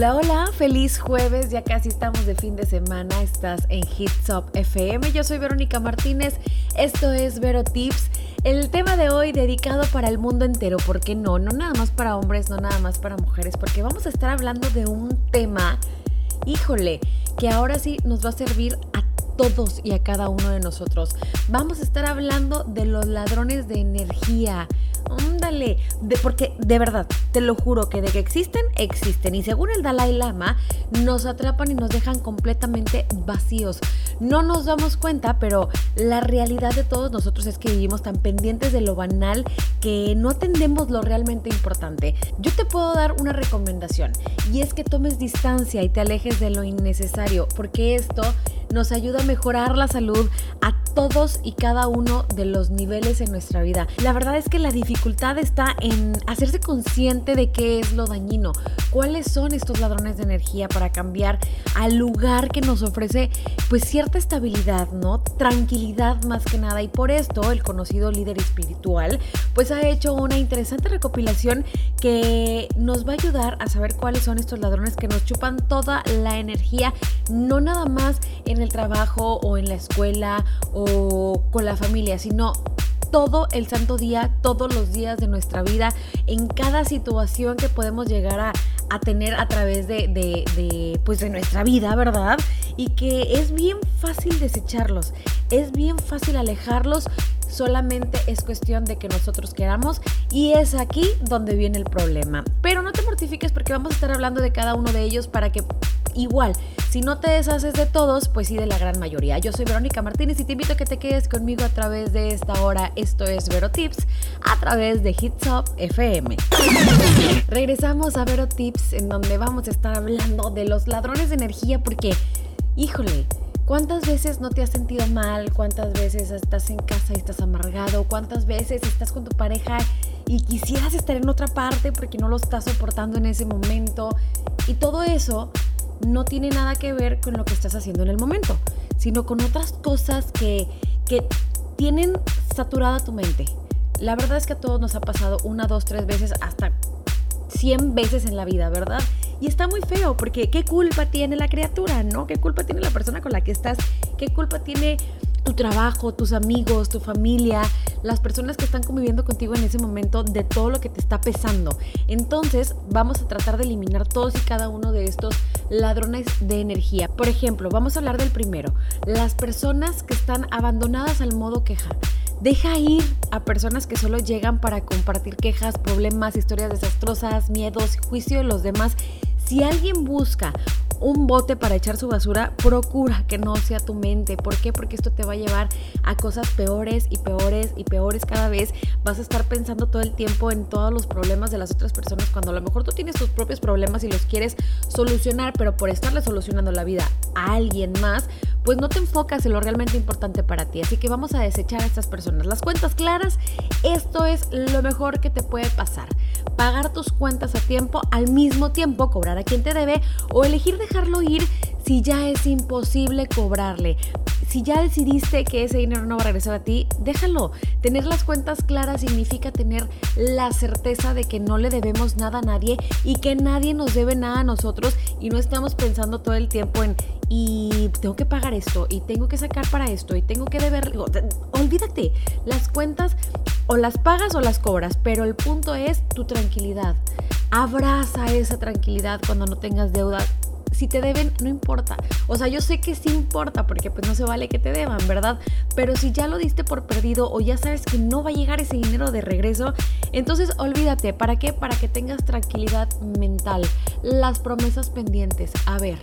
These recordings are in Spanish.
Hola, hola, feliz jueves, ya casi estamos de fin de semana, estás en Hits Up FM, yo soy Verónica Martínez, esto es Vero Tips, el tema de hoy dedicado para el mundo entero, ¿por qué no? No nada más para hombres, no nada más para mujeres, porque vamos a estar hablando de un tema, híjole, que ahora sí nos va a servir a todos y a cada uno de nosotros. Vamos a estar hablando de los ladrones de energía. Ándale, de, porque de verdad, te lo juro que de que existen, existen. Y según el Dalai Lama, nos atrapan y nos dejan completamente vacíos. No nos damos cuenta, pero la realidad de todos nosotros es que vivimos tan pendientes de lo banal que no atendemos lo realmente importante. Yo te puedo dar una recomendación y es que tomes distancia y te alejes de lo innecesario, porque esto nos ayuda a mejorar la salud a todos y cada uno de los niveles en nuestra vida. La verdad es que la dificultad está en hacerse consciente de qué es lo dañino, cuáles son estos ladrones de energía para cambiar al lugar que nos ofrece pues cierta estabilidad, ¿no? Tranquilidad más que nada y por esto el conocido líder espiritual pues ha hecho una interesante recopilación que nos va a ayudar a saber cuáles son estos ladrones que nos chupan toda la energía, no nada más en el trabajo o en la escuela o con la familia, sino todo el santo día, todos los días de nuestra vida, en cada situación que podemos llegar a, tener a través de, de, pues de nuestra vida, ¿verdad? Y que es bien fácil desecharlos, es bien fácil alejarlos, solamente es cuestión de que nosotros queramos y es aquí donde viene el problema. Pero no te mortifiques porque vamos a estar hablando de cada uno de ellos para que igual, si no te deshaces de todos, pues sí de la gran mayoría. Yo soy Verónica Martínez y te invito a que te quedes conmigo a través de esta hora. Esto es Vero Tips a través de Hits Up FM. Regresamos a Vero Tips en donde vamos a estar hablando de los ladrones de energía porque, híjole, ¿Cuántas veces no te has sentido mal? ¿Cuántas veces estás en casa y estás amargado? ¿Cuántas veces estás con tu pareja y quisieras estar en otra parte porque no lo estás soportando en ese momento? Y todo eso no tiene nada que ver con lo que estás haciendo en el momento, sino con otras cosas que, que tienen saturada tu mente. La verdad es que a todos nos ha pasado una, dos, tres veces, hasta 100 veces en la vida, ¿verdad? Y está muy feo porque ¿qué culpa tiene la criatura, no? ¿Qué culpa tiene la persona con la que estás? ¿Qué culpa tiene tu trabajo, tus amigos, tu familia, las personas que están conviviendo contigo en ese momento de todo lo que te está pesando. Entonces vamos a tratar de eliminar todos y cada uno de estos ladrones de energía. Por ejemplo, vamos a hablar del primero, las personas que están abandonadas al modo queja. Deja ir a personas que solo llegan para compartir quejas, problemas, historias desastrosas, miedos, juicio de los demás. Si alguien busca un bote para echar su basura, procura que no sea tu mente. ¿Por qué? Porque esto te va a llevar a cosas peores y peores y peores cada vez. Vas a estar pensando todo el tiempo en todos los problemas de las otras personas cuando a lo mejor tú tienes tus propios problemas y los quieres solucionar, pero por estarle solucionando la vida a alguien más, pues no te enfocas en lo realmente importante para ti. Así que vamos a desechar a estas personas. Las cuentas claras, esto es lo mejor que te puede pasar. Pagar tus cuentas a tiempo, al mismo tiempo cobrar a quien te debe o elegir dejarlo ir si ya es imposible cobrarle. Si ya decidiste que ese dinero no va a regresar a ti, déjalo. Tener las cuentas claras significa tener la certeza de que no le debemos nada a nadie y que nadie nos debe nada a nosotros y no estamos pensando todo el tiempo en y tengo que pagar esto y tengo que sacar para esto y tengo que deber. Olvídate, las cuentas o las pagas o las cobras, pero el punto es tu tranquilidad. Abraza esa tranquilidad cuando no tengas deuda si te deben, no importa. O sea, yo sé que sí importa porque pues no se vale que te deban, ¿verdad? Pero si ya lo diste por perdido o ya sabes que no va a llegar ese dinero de regreso, entonces olvídate. ¿Para qué? Para que tengas tranquilidad mental. Las promesas pendientes. A ver,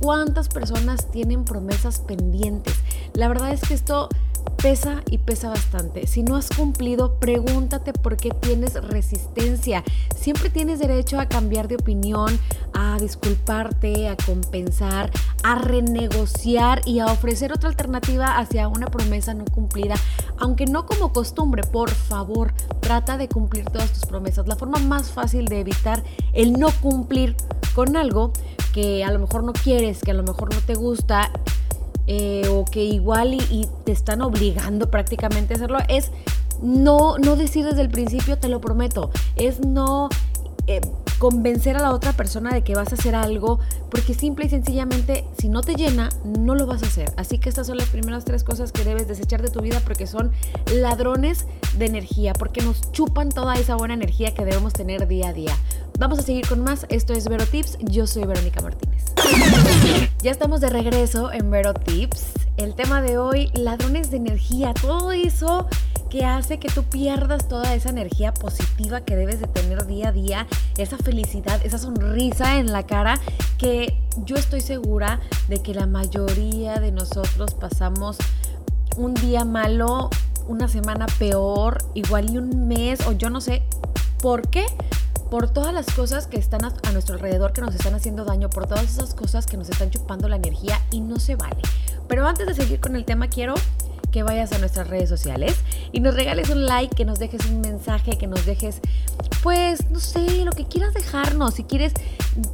¿cuántas personas tienen promesas pendientes? La verdad es que esto pesa y pesa bastante. Si no has cumplido, pregúntate por qué tienes resistencia. Siempre tienes derecho a cambiar de opinión, a disculparte, a compensar, a renegociar y a ofrecer otra alternativa hacia una promesa no cumplida. Aunque no como costumbre, por favor, trata de cumplir todas tus promesas. La forma más fácil de evitar el no cumplir con algo que a lo mejor no quieres, que a lo mejor no te gusta, eh, o que igual y, te están obligando prácticamente a hacerlo, es no, no decir desde el principio, te lo prometo, es no... Eh, convencer a la otra persona de que vas a hacer algo, porque simple y sencillamente si no te llena, no lo vas a hacer. Así que estas son las primeras tres cosas que debes desechar de tu vida porque son ladrones de energía, porque nos chupan toda esa buena energía que debemos tener día a día. Vamos a seguir con más. Esto es Vero Tips. Yo soy Verónica Martínez. Ya estamos de regreso en Vero Tips. El tema de hoy, ladrones de energía. Todo eso que hace que tú pierdas toda esa energía positiva que debes de tener día a día, esa felicidad, esa sonrisa en la cara que yo estoy segura de que la mayoría de nosotros pasamos un día malo, una semana peor, igual y un mes o yo no sé por qué por todas las cosas que están a, nuestro alrededor, que nos están haciendo daño, por todas esas cosas que nos están chupando la energía y no se vale. Pero antes de seguir con el tema, quiero que vayas a nuestras redes sociales y nos regales un like, que nos dejes un mensaje, que nos dejes, pues, no sé, lo que quieras dejarnos. Si quieres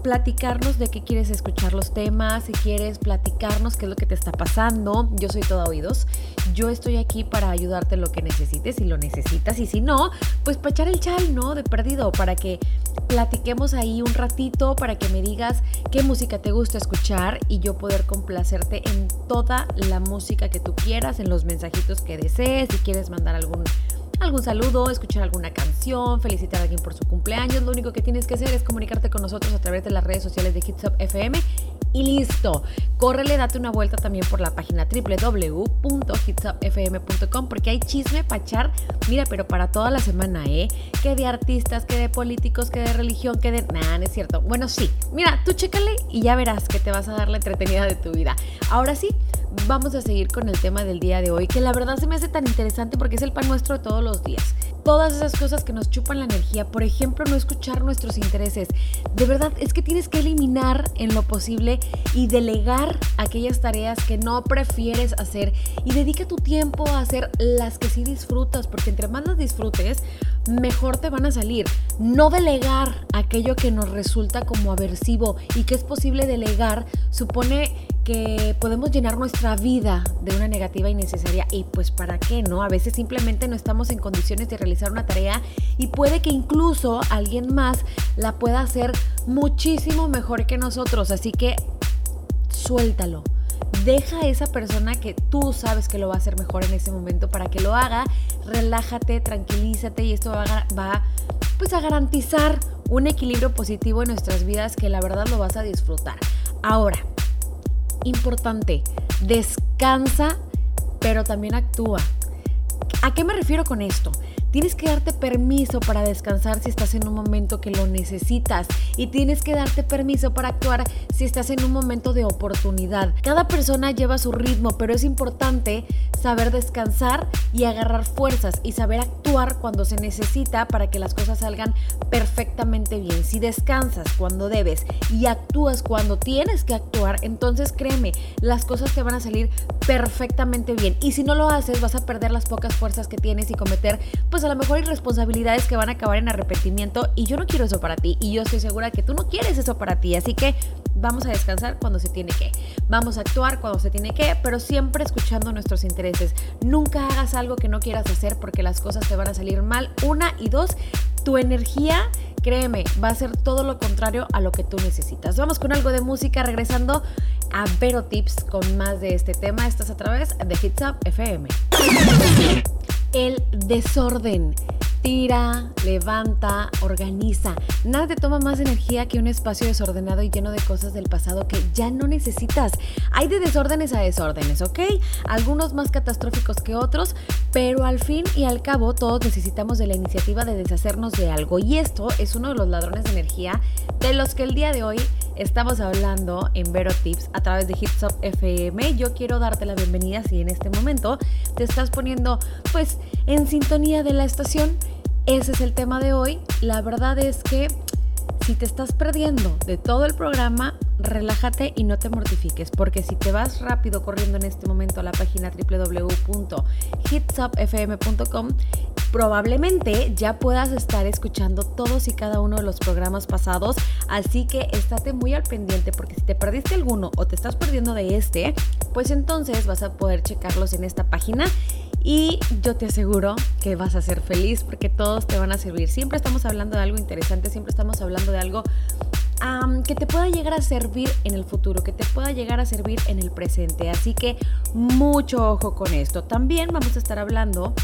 platicarnos de qué quieres escuchar los temas, si quieres platicarnos qué es lo que te está pasando, yo soy toda oídos. Yo estoy aquí para ayudarte en lo que necesites, si lo necesitas, y si no, pues para echar el chal, ¿no? De perdido, para que platiquemos ahí un ratito, para que me digas qué música te gusta escuchar y yo poder complacerte en toda la música que tú quieras, en los mensajitos que desees, si quieres mandar algún algún saludo, escuchar alguna canción, felicitar a alguien por su cumpleaños. Lo único que tienes que hacer es comunicarte con nosotros a través de las redes sociales de Hitsop FM y listo. Córrele, date una vuelta también por la página www.hitsupfm.com porque hay chisme para echar, mira, pero para toda la semana, ¿eh? Que de artistas, que de políticos, que de religión, que de... Nah, no es cierto. Bueno, sí. Mira, tú chécale y ya verás que te vas a dar la entretenida de tu vida. Ahora sí, vamos a seguir con el tema del día de hoy, que la verdad se me hace tan interesante porque es el pan nuestro de todos los días. Todas esas cosas que nos chupan la energía, por ejemplo, no escuchar nuestros intereses. De verdad es que tienes que eliminar en lo posible y delegar aquellas tareas que no prefieres hacer y dedica tu tiempo a hacer las que sí disfrutas, porque entre más las disfrutes, mejor te van a salir. No delegar aquello que nos resulta como aversivo y que es posible delegar supone que podemos llenar nuestra vida de una negativa innecesaria y pues para qué, ¿no? A veces simplemente no estamos en condiciones de realizar una tarea y puede que incluso alguien más la pueda hacer muchísimo mejor que nosotros, así que suéltalo. Deja a esa persona que tú sabes que lo va a hacer mejor en ese momento para que lo haga. Relájate, tranquilízate y esto va a, pues a garantizar un equilibrio positivo en nuestras vidas que la verdad lo vas a disfrutar. Ahora, importante, descansa, pero también actúa. ¿A qué me refiero con esto? Tienes que darte permiso para descansar si estás en un momento que lo necesitas y tienes que darte permiso para actuar si estás en un momento de oportunidad. Cada persona lleva su ritmo, pero es importante saber descansar y agarrar fuerzas y saber actuar cuando se necesita para que las cosas salgan perfectamente bien. Si descansas cuando debes y actúas cuando tienes que actuar, entonces créeme, las cosas te van a salir perfectamente bien. Y si no lo haces, vas a perder las pocas fuerzas que tienes y cometer pues a lo mejor hay responsabilidades que van a acabar en arrepentimiento y yo no quiero eso para ti y yo estoy segura que tú no quieres eso para ti, así que vamos a descansar cuando se tiene que, vamos a actuar cuando se tiene que, pero siempre escuchando nuestros intereses. Nunca hagas algo que no quieras hacer porque las cosas te van a salir mal. Una y dos, tu energía créeme, va a ser todo lo contrario a lo que tú necesitas. Vamos con algo de música regresando a Vero Tips con más de este tema. Estás a través de Hits Up FM el desorden. Tira, levanta, organiza. Nada te toma más energía que un espacio desordenado y lleno de cosas del pasado que ya no necesitas. Hay de desórdenes a desórdenes, ¿ok? Algunos más catastróficos que otros, pero al fin y al cabo todos necesitamos de la iniciativa de deshacernos de algo. Y esto es uno de los ladrones de energía de los que el día de hoy estamos hablando en Vero Tips a través de Hits FM. Yo quiero darte la bienvenida si en este momento te estás poniendo pues en sintonía de la estación. Ese es el tema de hoy. La verdad es que si te estás perdiendo de todo el programa, relájate y no te mortifiques, porque si te vas rápido corriendo en este momento a la página www.hitsupfm.com, probablemente ya puedas estar escuchando todos y cada uno de los programas pasados, así que estate muy al pendiente porque si te perdiste alguno o te estás perdiendo de este, pues entonces vas a poder checarlos en esta página y yo te aseguro que vas a ser feliz porque todos te van a servir. Siempre estamos hablando de algo interesante, siempre estamos hablando de algo que te pueda llegar a servir en el futuro, que te pueda llegar a servir en el presente. Así que mucho ojo con esto. También vamos a estar hablando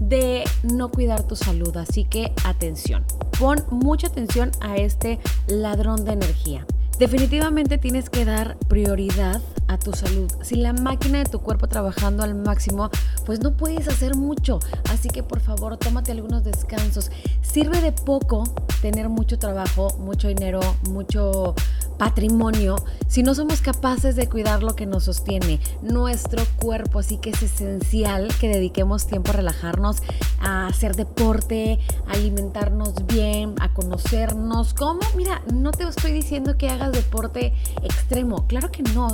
de no cuidar tu salud, así que atención. Pon mucha atención a este ladrón de energía. Definitivamente tienes que dar prioridad a tu salud. Si la máquina de tu cuerpo trabajando al máximo, pues no puedes hacer mucho. Así que por favor, tómate algunos descansos. Sirve de poco tener mucho trabajo, mucho dinero, mucho patrimonio si no somos capaces de cuidar lo que nos sostiene, nuestro cuerpo. Así que es esencial que dediquemos tiempo a relajarnos, a hacer deporte, a alimentarnos bien, a conocernos. ¿Cómo? Mira, no te estoy diciendo que hagas deporte extremo. Claro que no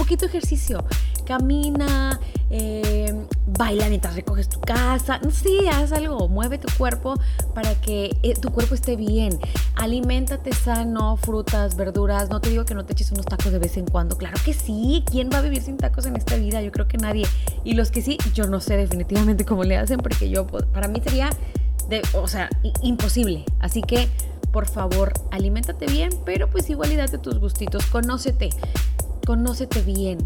poquito ejercicio. Camina, eh, baila mientras recoges tu casa. Sí, haz algo, mueve tu cuerpo para que eh, tu cuerpo esté bien. Aliméntate sano, frutas, verduras. No te digo que no te eches unos tacos de vez en cuando. Claro que sí. ¿Quién va a vivir sin tacos en esta vida? Yo creo que nadie. Y los que sí, yo no sé definitivamente cómo le hacen porque yo, pues, para mí sería, o sea, imposible. Así que por favor, aliméntate bien, pero pues igual y date tus gustitos, conócete conócete bien,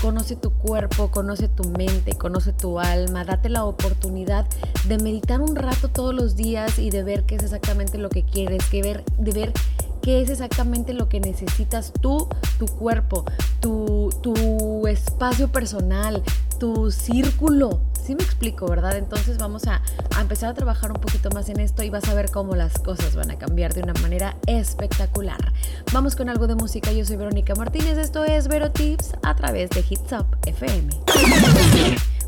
conoce tu cuerpo, conoce tu mente, conoce tu alma, date la oportunidad de meditar un rato todos los días y de ver qué es exactamente lo que quieres, que ver, de ver qué es exactamente lo que necesitas tú, tu cuerpo, tu, tu espacio personal, tu círculo. Sí me explico, ¿verdad? Entonces vamos a, empezar a trabajar un poquito más en esto y vas a ver cómo las cosas van a cambiar de una manera espectacular. Vamos con algo de música. Yo soy Verónica Martínez. Esto es Vero Tips a través de Hits Up FM.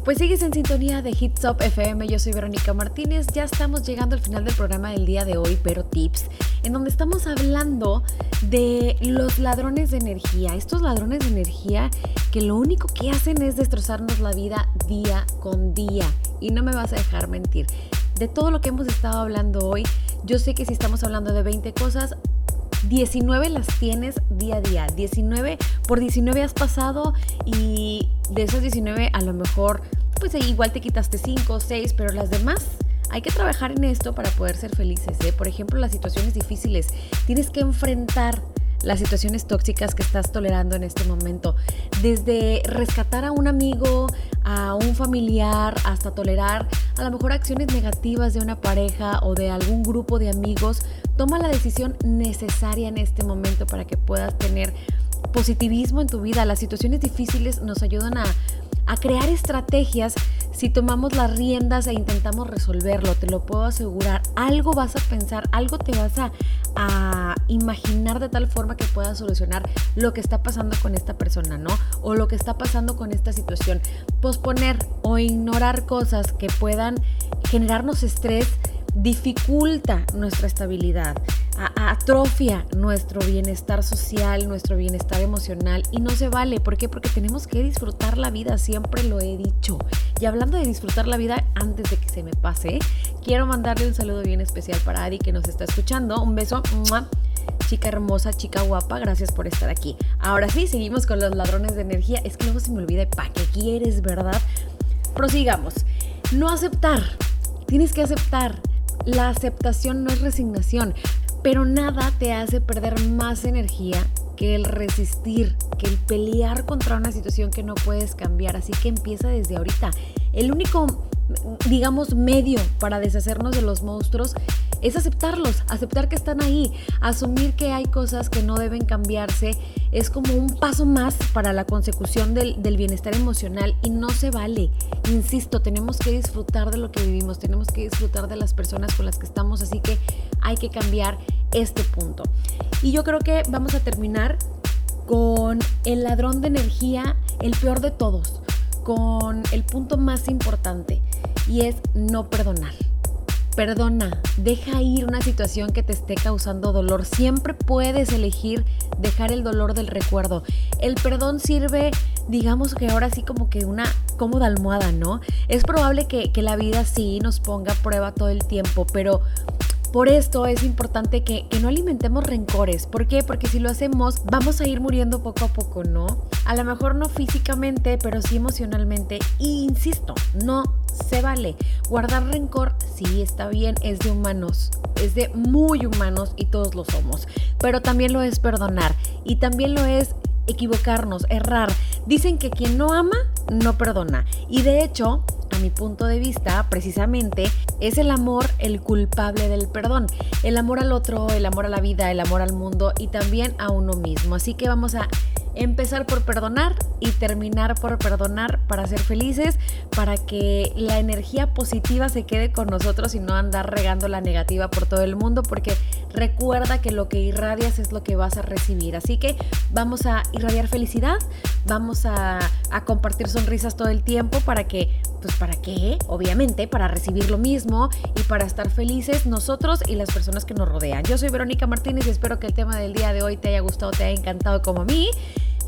Pues sigues en sintonía de Hits Up FM, yo soy Verónica Martínez, ya estamos llegando al final del programa del día de hoy, pero tips, en donde estamos hablando de los ladrones de energía, estos ladrones de energía que lo único que hacen es destrozarnos la vida día con día, y no me vas a dejar mentir. De todo lo que hemos estado hablando hoy, yo sé que si estamos hablando de 20 cosas, 19 las tienes día a día. 19 por 19 has pasado y de esas 19 a lo mejor pues igual te quitaste 5 o 6, pero las demás hay que trabajar en esto para poder ser felices. ¿eh? Por ejemplo, las situaciones difíciles. Tienes que enfrentar las situaciones tóxicas que estás tolerando en este momento. Desde rescatar a un amigo, a un familiar, hasta tolerar a lo mejor acciones negativas de una pareja o de algún grupo de amigos, toma la decisión necesaria en este momento para que puedas tener positivismo en tu vida. Las situaciones difíciles nos ayudan a, a crear estrategias si tomamos las riendas e intentamos resolverlo, te lo puedo asegurar. Algo vas a pensar, algo te vas a, imaginar de tal forma que puedas solucionar lo que está pasando con esta persona, ¿no? O lo que está pasando con esta situación. Posponer o ignorar cosas que puedan generarnos estrés dificulta nuestra estabilidad, atrofia nuestro bienestar social, nuestro bienestar emocional y no se vale. ¿Por qué? Porque tenemos que disfrutar la vida, siempre lo he dicho. Y hablando de disfrutar la vida, antes de que se me pase, quiero mandarle un saludo bien especial para Adi que nos está escuchando. Un beso. Chica hermosa, chica guapa, gracias por estar aquí. Ahora sí, seguimos con los ladrones de energía. Es que luego se me olvida, ¿para qué quieres, verdad? Prosigamos. No aceptar. Tienes que aceptar la aceptación no es resignación, pero nada te hace perder más energía que el resistir, que el pelear contra una situación que no puedes cambiar. Así que empieza desde ahorita. El único, digamos, medio para deshacernos de los monstruos es aceptarlos, aceptar que están ahí, asumir que hay cosas que no deben cambiarse, es como un paso más para la consecución del, bienestar emocional y no se vale. Insisto, tenemos que disfrutar de lo que vivimos, tenemos que disfrutar de las personas con las que estamos, así que hay que cambiar este punto. Y yo creo que vamos a terminar con el ladrón de energía, el peor de todos, con el punto más importante y es no perdonar. Perdona, deja ir una situación que te esté causando dolor. Siempre puedes elegir dejar el dolor del recuerdo. El perdón sirve, digamos que ahora sí como que una cómoda almohada, ¿no? Es probable que, que la vida sí nos ponga a prueba todo el tiempo, pero Por esto es importante que, no alimentemos rencores. ¿Por qué? Porque si lo hacemos, vamos a ir muriendo poco a poco, ¿no? A lo mejor no físicamente, pero sí emocionalmente. Y insisto, no se vale. Guardar rencor, sí, está bien, es de humanos, es de muy humanos y todos lo somos. Pero también lo es perdonar y también lo es equivocarnos, errar. Dicen que quien no ama, no perdona. Y de hecho, a mi punto de vista, precisamente, es el amor el culpable del perdón. El amor al otro, el amor a la vida, el amor al mundo y también a uno mismo. Así que vamos a empezar por perdonar y terminar por perdonar para ser felices, para que la energía positiva se quede con nosotros y no andar regando la negativa por todo el mundo, porque recuerda que lo que irradias es lo que vas a recibir. Así que vamos a irradiar felicidad, vamos a, a compartir sonrisas todo el tiempo para que, pues para qué, obviamente, para recibir lo mismo y para estar felices nosotros y las personas que nos rodean. Yo soy Verónica Martínez y espero que el tema del día de hoy te haya gustado, te haya encantado como a mí.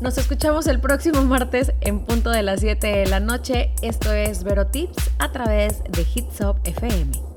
Nos escuchamos el próximo martes en punto de las 7 de la noche. Esto es Vero Tips a través de Hitsop FM.